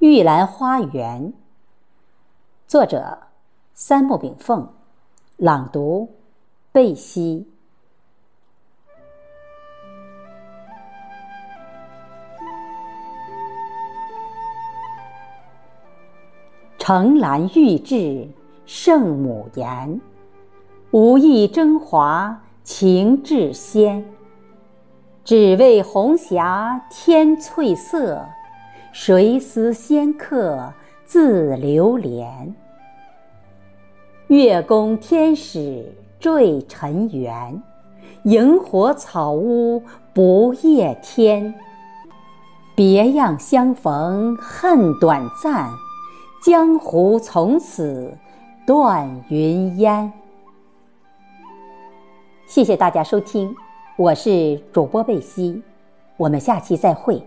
玉兰花园，作者三木炳凤，朗读贝西。城兰玉质圣母颜，无意争华情至仙。只为红霞添翠色。谁思仙客自流连？月宫天使坠尘缘，萤火草屋不夜天。别样相逢恨短暂，江湖从此断云烟。谢谢大家收听，我是主播贝西，我们下期再会。